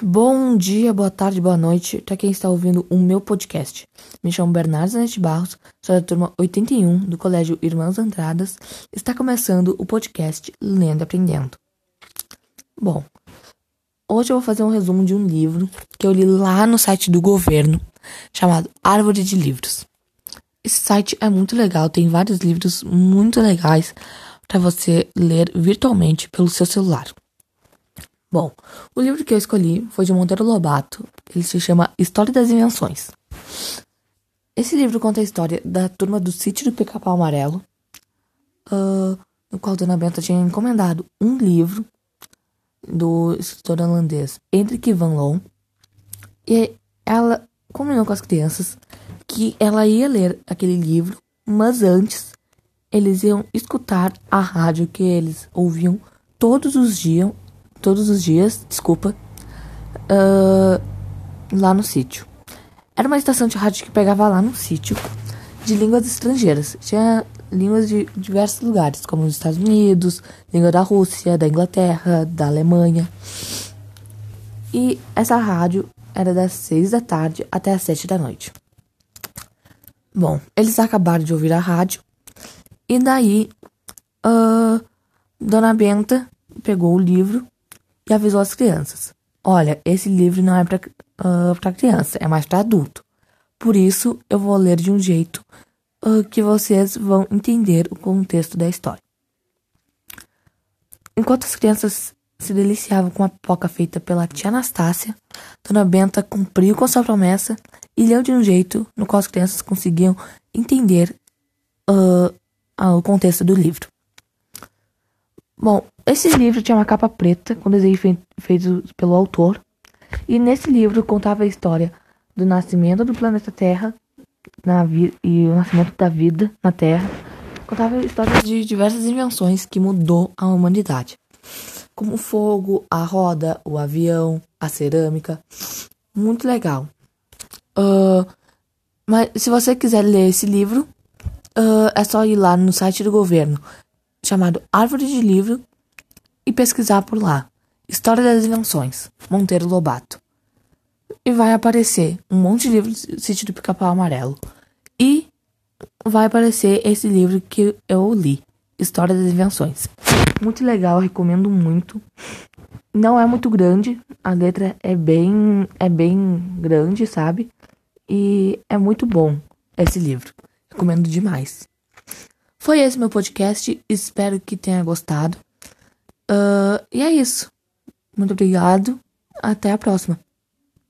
Bom dia, boa tarde, boa noite para quem está ouvindo o meu podcast. Me chamo Bernardo Zanetti Barros, sou da turma 81 do Colégio Irmãos Andradas. Está começando o podcast Lendo e Aprendendo. Bom, hoje eu vou fazer um resumo de um livro que eu li lá no site do governo, chamado Árvore de Livros. Esse site é muito legal, tem vários livros muito legais para você ler virtualmente pelo seu celular. Bom, o livro que eu escolhi foi de Monteiro Lobato. Ele se chama História das Invenções. Esse livro conta a história da turma do sítio do Pica-Pau Amarelo, uh, no qual Dona Benta tinha encomendado um livro do escritor holandês Hendrik van Loon. E ela combinou com as crianças que ela ia ler aquele livro, mas antes eles iam escutar a rádio que eles ouviam todos os dias todos os dias, desculpa, uh, lá no sítio. Era uma estação de rádio que pegava lá no sítio de línguas estrangeiras. Tinha línguas de diversos lugares, como os Estados Unidos, língua da Rússia, da Inglaterra, da Alemanha. E essa rádio era das seis da tarde até as sete da noite. Bom, eles acabaram de ouvir a rádio e daí uh, Dona Benta pegou o livro e avisou as crianças: Olha, esse livro não é para uh, ah, criança, é mais para adulto. Por isso, eu vou ler de um jeito uh, que vocês vão entender o contexto da história. Enquanto as crianças se deliciavam com a pipoca feita pela tia Anastácia, Dona Benta cumpriu com sua promessa e leu de um jeito no qual as crianças conseguiam entender uh, o contexto do livro. Bom, esse livro tinha uma capa preta com desenho feito pelo autor. E nesse livro contava a história do nascimento do planeta Terra e o nascimento da vida na Terra. Contava a história de diversas invenções que mudou a humanidade. Como o fogo, a roda, o avião, a cerâmica. Muito legal. Uh, mas se você quiser ler esse livro, uh, é só ir lá no site do governo chamado Árvore de Livro e pesquisar por lá. História das Invenções, Monteiro Lobato. E vai aparecer um monte de livros do Sítio do Pica-Pau Amarelo. E vai aparecer esse livro que eu li, História das Invenções. Muito legal, recomendo muito. Não é muito grande, a letra é bem é bem grande, sabe? E é muito bom esse livro. Recomendo demais. Foi esse meu podcast. Espero que tenha gostado. Uh, e é isso. Muito obrigado. Até a próxima.